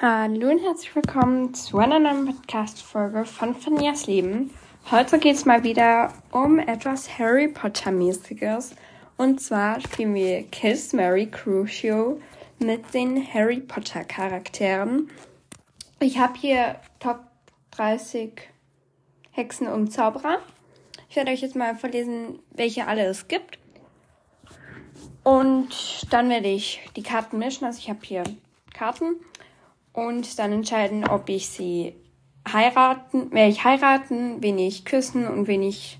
Hallo und herzlich willkommen zu einer neuen Podcast-Folge von Fanias Leben. Heute geht es mal wieder um etwas Harry Potter-mäßiges. Und zwar spielen wir Kiss Mary Crucio mit den Harry Potter-Charakteren. Ich habe hier Top 30 Hexen und Zauberer. Ich werde euch jetzt mal vorlesen, welche alle es gibt. Und dann werde ich die Karten mischen. Also ich habe hier Karten und dann entscheiden, ob ich sie heiraten, werde ich heiraten, wen ich küssen und wen ich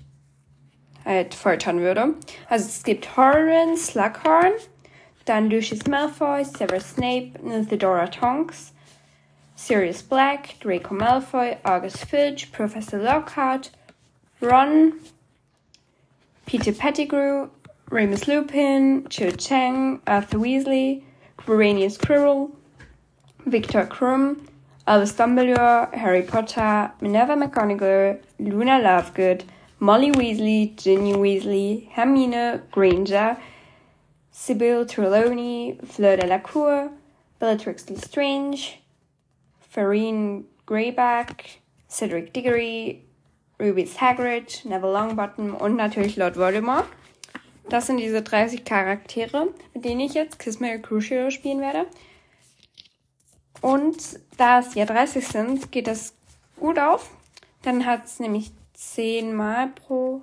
halt foltern würde. Also es gibt Horan, Slughorn, dann Lucius Malfoy, Severus Snape, Theodora Tonks, Sirius Black, Draco Malfoy, August Filch, Professor Lockhart, Ron, Peter Pettigrew, Remus Lupin, Cho Chang, Arthur Weasley, Quirinius Quirrell, Victor Krum, Albus Dumbledore, Harry Potter, Minerva McGonagall, Luna Lovegood, Molly Weasley, Ginny Weasley, Hermine Granger, Sybil Trelawney, Fleur Delacour, Bellatrix Lestrange, Farine Greyback, Cedric Diggory, Ruby Hagrid, Neville Longbottom und natürlich Lord Voldemort. Das sind diese 30 Charaktere, mit denen ich jetzt Kiss Mary Crucio spielen werde. Und da es ja 30 sind, geht das gut auf. Dann hat es nämlich 10 Mal pro.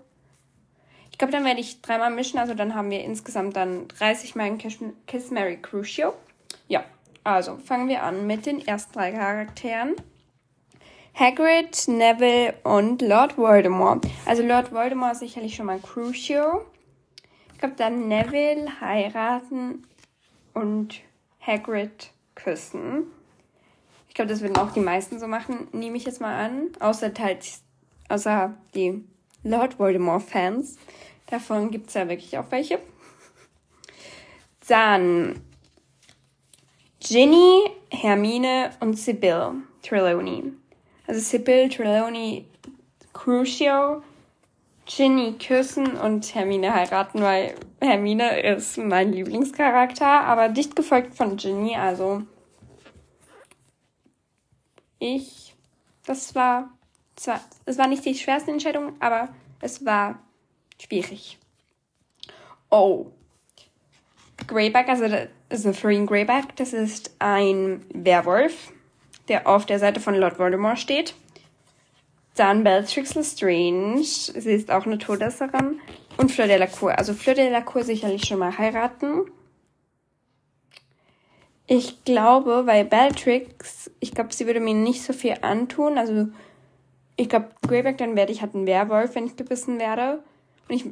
Ich glaube, dann werde ich dreimal mischen. Also dann haben wir insgesamt dann 30 Mal in Kiss Mary Crucio. Ja, also fangen wir an mit den ersten drei Charakteren. Hagrid, Neville und Lord Voldemort. Also Lord Voldemort ist sicherlich schon mal Crucio. Ich glaube dann Neville heiraten und Hagrid küssen. Ich glaube, das würden auch die meisten so machen, nehme ich jetzt mal an. Außer halt, außer die Lord Voldemort-Fans. Davon gibt es ja wirklich auch welche. Dann Ginny, Hermine und Sibyl Trelawney. Also Sibyl Trelawney Crucio, Ginny küssen und Hermine heiraten, weil Hermine ist mein Lieblingscharakter, aber dicht gefolgt von Ginny, also ich, das war, zwar, es war nicht die schwerste Entscheidung, aber es war schwierig. Oh. Greyback, also, also Farine Greyback, das ist ein Werwolf, der auf der Seite von Lord Voldemort steht. Dann Bellatrix Lestrange, sie ist auch eine Todesserin. Und Fleur de la Cour. Also Fleur de la Cour sicherlich schon mal heiraten. Ich glaube, weil Bellatrix, ich glaube, sie würde mir nicht so viel antun. Also, ich glaube, Greyback, dann werde ich halt ein Werwolf, wenn ich gebissen werde. Und ich,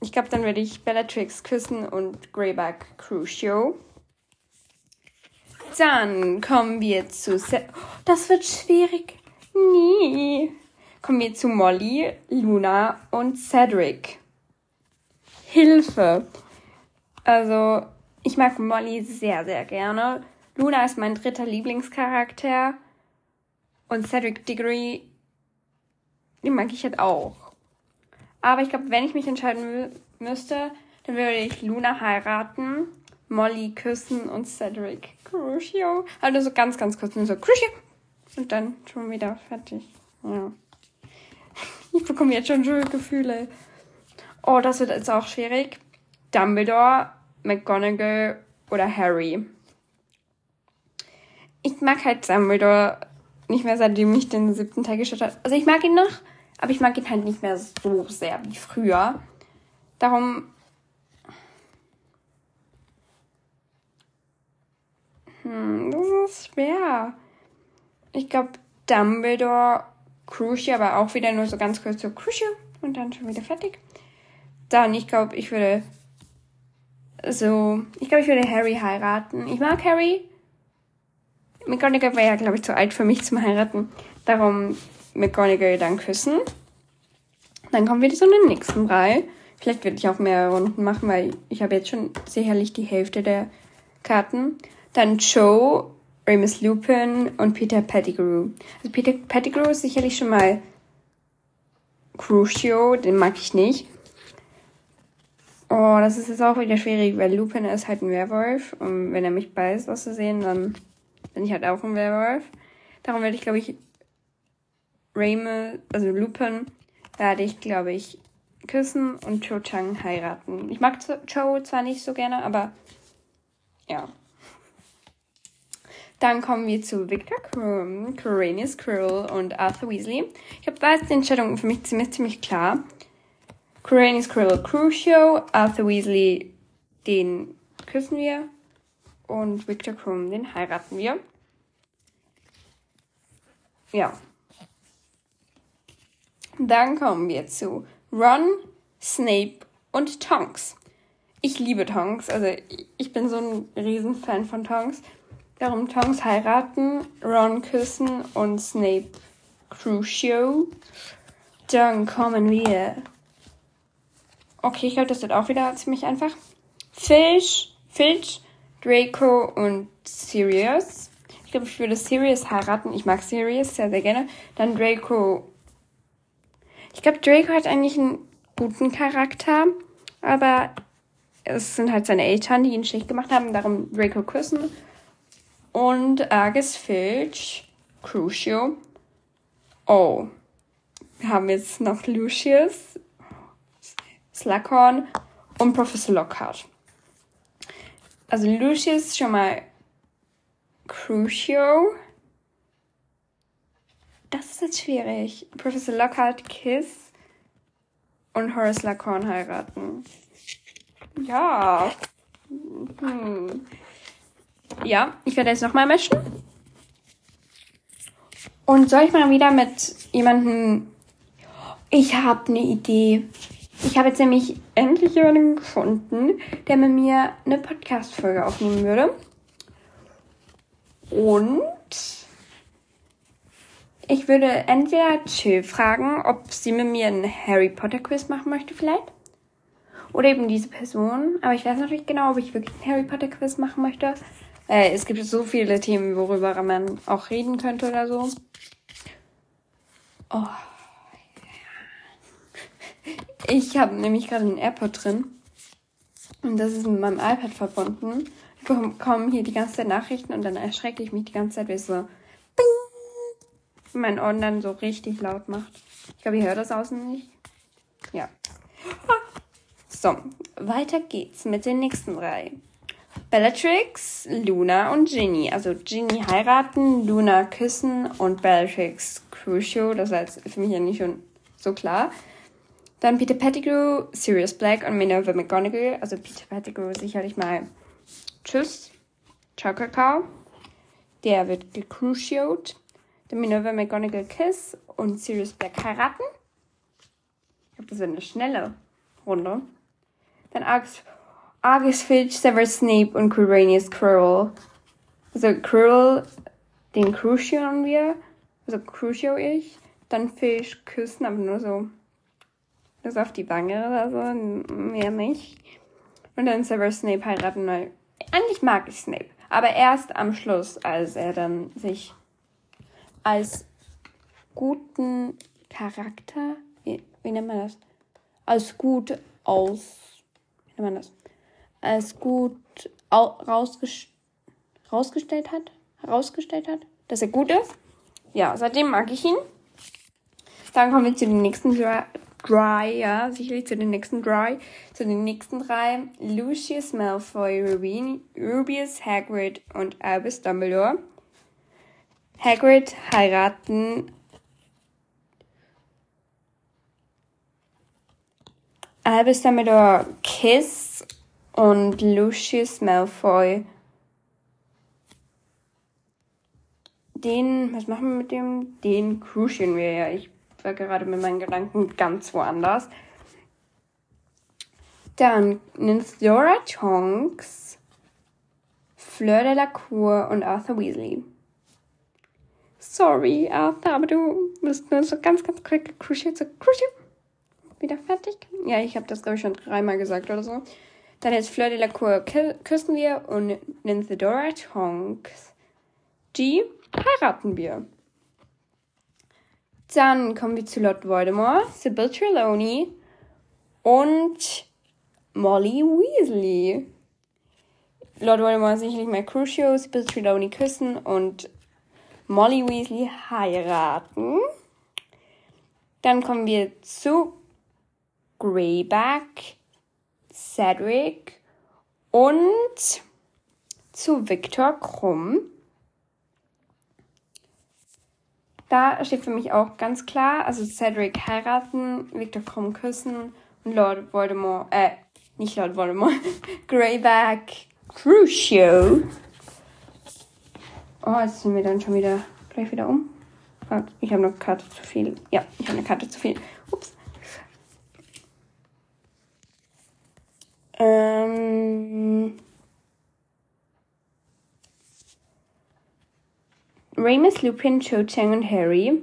ich glaube, dann werde ich Bellatrix küssen und Greyback Crucio. Dann kommen wir zu. Se das wird schwierig. Nie. Kommen wir zu Molly, Luna und Cedric. Hilfe. Also, ich mag Molly sehr, sehr gerne. Luna ist mein dritter Lieblingscharakter. Und Cedric Diggory, den mag ich halt auch. Aber ich glaube, wenn ich mich entscheiden müsste, dann würde ich Luna heiraten, Molly küssen und Cedric Crucio. Also so ganz, ganz kurz nur so Crucio. Und dann schon wieder fertig. Ja. Ich bekomme jetzt schon Gefühle. Oh, das wird jetzt auch schwierig. Dumbledore McGonagall oder Harry. Ich mag halt Dumbledore nicht mehr, seitdem ich den siebten Teil geschaut habe. Also ich mag ihn noch, aber ich mag ihn halt nicht mehr so sehr wie früher. Darum. Hm, das ist schwer. Ich glaube, Dumbledore, Crucio, aber auch wieder nur so ganz kurz so Crucio und dann schon wieder fertig. Dann, ich glaube, ich würde so, ich glaube, ich würde Harry heiraten. Ich mag Harry. McGonagall war ja, glaube ich, zu alt für mich zum Heiraten. Darum McGonagall dann küssen. Dann kommen wir zu den nächsten drei. Vielleicht werde ich auch mehr Runden machen, weil ich habe jetzt schon sicherlich die Hälfte der Karten. Dann Joe, Remus Lupin und Peter Pettigrew. Also Peter Pettigrew ist sicherlich schon mal Crucio, den mag ich nicht. Oh, das ist jetzt auch wieder schwierig, weil Lupin ist halt ein Werwolf und wenn er mich beißt aus Versehen, dann bin ich halt auch ein Werwolf. Darum werde ich, glaube ich, Raymond, also Lupin, werde ich, glaube ich, küssen und Cho Chang heiraten. Ich mag Cho zwar nicht so gerne, aber ja. Dann kommen wir zu Victor Krum, Corinius Quirrell und Arthur Weasley. Ich habe da jetzt die Entscheidung für mich ziemlich, ziemlich klar. Corinius Quirrell Crucio, Arthur Weasley, den küssen wir und Victor Krum, den heiraten wir. Ja. Dann kommen wir zu Ron, Snape und Tonks. Ich liebe Tonks, also ich bin so ein Riesenfan von Tonks. Darum Tonks heiraten, Ron küssen und Snape Crucio. Dann kommen wir. Okay, ich glaube, das wird auch wieder ziemlich einfach. Fish, Filch, Draco und Sirius. Ich glaube, ich würde Sirius heiraten. Ich mag Sirius sehr, sehr gerne. Dann Draco. Ich glaube, Draco hat eigentlich einen guten Charakter, aber es sind halt seine Eltern, die ihn schlecht gemacht haben. Darum Draco küssen und Argus Filch, Crucio. Oh, wir haben jetzt noch Lucius, Slughorn und Professor Lockhart. Also Lucius schon mal Crucio. Das ist jetzt schwierig. Professor Lockhart Kiss und Horace Lackhorn heiraten. Ja. Hm. Ja, ich werde jetzt nochmal mischen. Und soll ich mal wieder mit jemandem. Ich habe eine Idee. Ich habe jetzt nämlich endlich jemanden gefunden, der mit mir eine Podcast-Folge aufnehmen würde. Und ich würde entweder Chill fragen, ob sie mit mir einen Harry Potter Quiz machen möchte, vielleicht. Oder eben diese Person. Aber ich weiß natürlich genau, ob ich wirklich einen Harry Potter Quiz machen möchte. Äh, es gibt so viele Themen, worüber man auch reden könnte oder so. Oh. Ich habe nämlich gerade einen AirPod drin. Und das ist mit meinem iPad verbunden. Ich bekomme hier die ganze Zeit Nachrichten und dann erschrecke ich mich die ganze Zeit, weil es so Bing! mein Ohren dann so richtig laut macht. Ich glaube, ihr hört das außen nicht. Ja. So, weiter geht's mit den nächsten drei. Bellatrix, Luna und Ginny. Also Ginny heiraten, Luna küssen und Bellatrix Crucio. Das ist für mich ja nicht schon so klar. Dann Peter Pettigrew, Sirius Black und Minerva McGonagall. Also Peter Pettigrew sicherlich mal Tschüss. Ciao, Kakao. Der wird gecruciot. Dann Minerva McGonagall Kiss und Sirius Black heiraten. Ich glaube, das wird eine schnelle Runde. Dann Argus Argus Filch, Severus Snape und Quirinius Quirrell. Also Quirrell, den Crucian wir. Also Crucio ich. Dann Filch küssen, aber nur so. So auf die Wange oder so. Mehr nicht. Und dann Severus Snape heiraten, weil eigentlich mag ich Snape. Aber erst am Schluss, als er dann sich als guten Charakter, wie, wie nennt man das? Als gut aus, wie nennt man das? als gut rausges rausgestellt hat, herausgestellt hat, dass er gut ist. Ja, seitdem mag ich ihn. Dann kommen wir zu den nächsten Dry, Dry ja, sicherlich zu den nächsten Dry, zu den nächsten drei. Lucius Malfoy, Rubin, Rubius Hagrid und Albus Dumbledore. Hagrid heiraten Albus Dumbledore Kiss und Lucius Malfoy. Den, was machen wir mit dem? Den crucian wir ja. Ich war gerade mit meinen Gedanken ganz woanders. Dann Nynthora Tonks, Fleur de la Cour und Arthur Weasley. Sorry, Arthur, aber du bist nur so ganz, ganz quick crucial, so crucial. Wieder fertig? Ja, ich habe das, glaube ich, schon dreimal gesagt oder so. Dann ist Fleur de la Cour küssen wir und Nymphedora Tonks G heiraten wir. Dann kommen wir zu Lord Voldemort, Sybil Trelawney und Molly Weasley. Lord Voldemort sicherlich mal Crucio, Sibyl Trelawney küssen und Molly Weasley heiraten. Dann kommen wir zu Greyback, Cedric und zu Victor Krumm. Da steht für mich auch ganz klar, also Cedric heiraten, Victor Krumm küssen und Lord Voldemort, äh, nicht Lord Voldemort, Greyback Crucio. Oh, jetzt sind wir dann schon wieder gleich wieder um. Ich habe eine Karte zu viel. Ja, ich habe eine Karte zu viel. Ups. Ähm. Remus, Lupin, Cho Chang und Harry.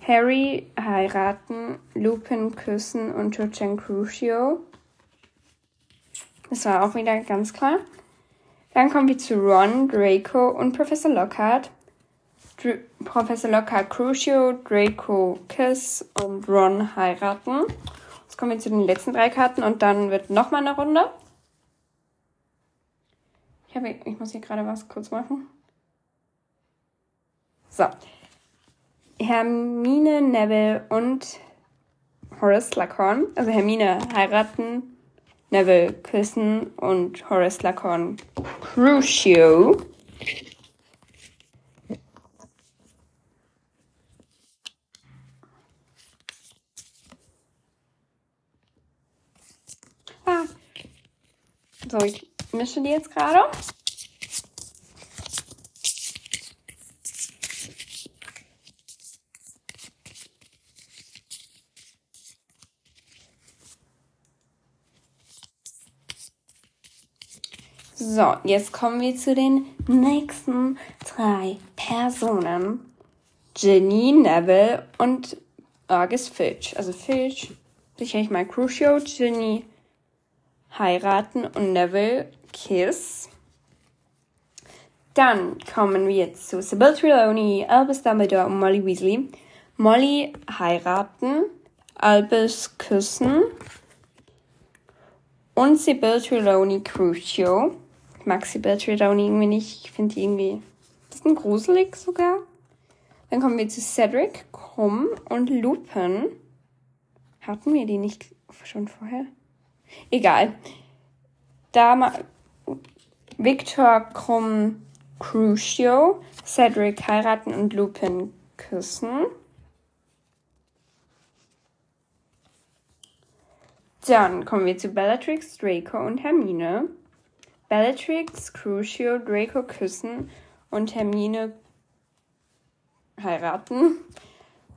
Harry heiraten, Lupin küssen und Cho Chang Crucio. Das war auch wieder ganz klar. Dann kommen wir zu Ron, Draco und Professor Lockhart. Dr Professor Lockhart Crucio, Draco Kiss und Ron heiraten. Jetzt kommen wir zu den letzten drei Karten und dann wird nochmal eine Runde. Ich, habe, ich muss hier gerade was kurz machen. So. Hermine, Neville und Horace Slughorn. Also Hermine heiraten, Neville küssen und Horace Slughorn Crucio. Ah. So, ich mische die jetzt gerade. So, jetzt kommen wir zu den nächsten drei Personen. Ginny, Neville und August Filch. Also Filch, sicherlich mal Crucio, Ginny heiraten und Neville Kiss. Dann kommen wir jetzt zu Sybil Trelawney, Albus Dumbledore und Molly Weasley. Molly heiraten, Albus küssen und Sybil Trelawney Crucio mag Sybil Trelawney irgendwie nicht. Ich finde die irgendwie ein bisschen gruselig sogar. Dann kommen wir zu Cedric, Krumm und Lupin. Hatten wir die nicht schon vorher? Egal. Da Victor, Krumm, Crucio, Cedric heiraten und Lupin küssen. Dann kommen wir zu Bellatrix, Draco und Hermine. Bellatrix, Crucio, Draco küssen und Hermine heiraten.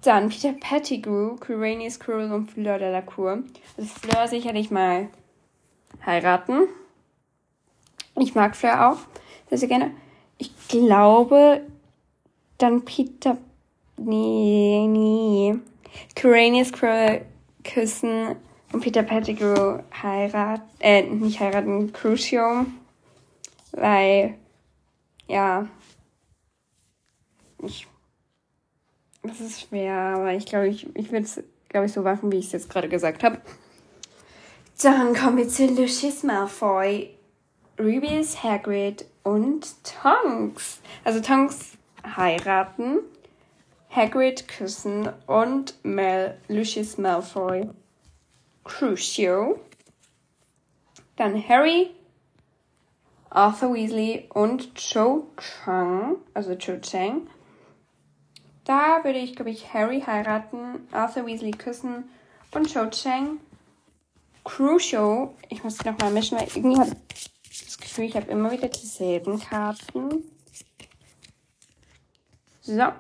Dann Peter Pettigrew, Quirinius Cruel und Fleur de la Cour. Also Fleur sicherlich mal heiraten. Ich mag Fleur auch sehr, sehr gerne. Ich glaube, dann Peter. Nee, nee. Quirinius Cruel küssen und Peter Pettigrew heiraten. Äh, nicht heiraten, Crucio. Weil, ja, ich, das ist schwer, aber ich glaube, ich, ich würde es, glaube ich, so machen, wie ich es jetzt gerade gesagt habe. Dann kommen wir zu Lucius Malfoy, Rubius Hagrid und Tonks. Also Tonks heiraten, Hagrid küssen und Mel Lucius Malfoy Crucio. Dann Harry Arthur Weasley und Cho Chang, also Cho Chang. Da würde ich, glaube ich, Harry heiraten, Arthur Weasley küssen und Cho Chang. Crucio, ich muss noch mal mischen, weil irgendwie habe ich das Gefühl, ich habe immer wieder dieselben Karten. So.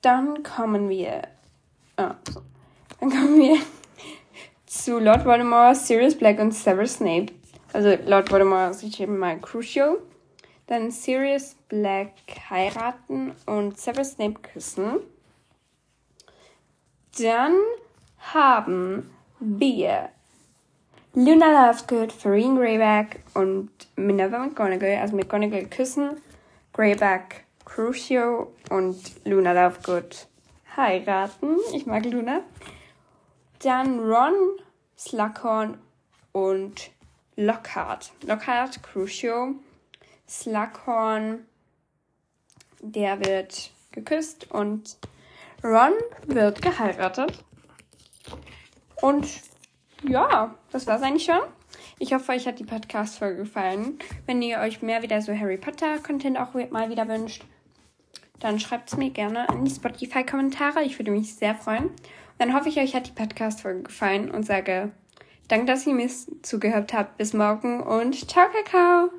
Dann kommen wir. Ah, so. Dann kommen wir zu Lord Voldemort, Sirius Black und Severus Snape. Also laut Voldemort sich eben mal Crucio. Dann Sirius Black heiraten und Severus Snape küssen. Dann haben wir Luna Lovegood, Farine Greyback und Minerva McGonagall, also McGonagall küssen, Greyback Crucio und Luna Lovegood heiraten. Ich mag Luna. Dann Ron, Slughorn und Lockhart. Lockhart, Crucio, Slughorn, der wird geküsst und Ron wird geheiratet. Und ja, das war's eigentlich schon. Ich hoffe, euch hat die Podcast-Folge gefallen. Wenn ihr euch mehr wieder so Harry Potter-Content auch mal wieder wünscht, dann schreibt es mir gerne in die Spotify-Kommentare. Ich würde mich sehr freuen. Dann hoffe ich, euch hat die Podcast-Folge gefallen und sage Danke, dass ihr mir zugehört habt. Bis morgen und ciao, Kakao!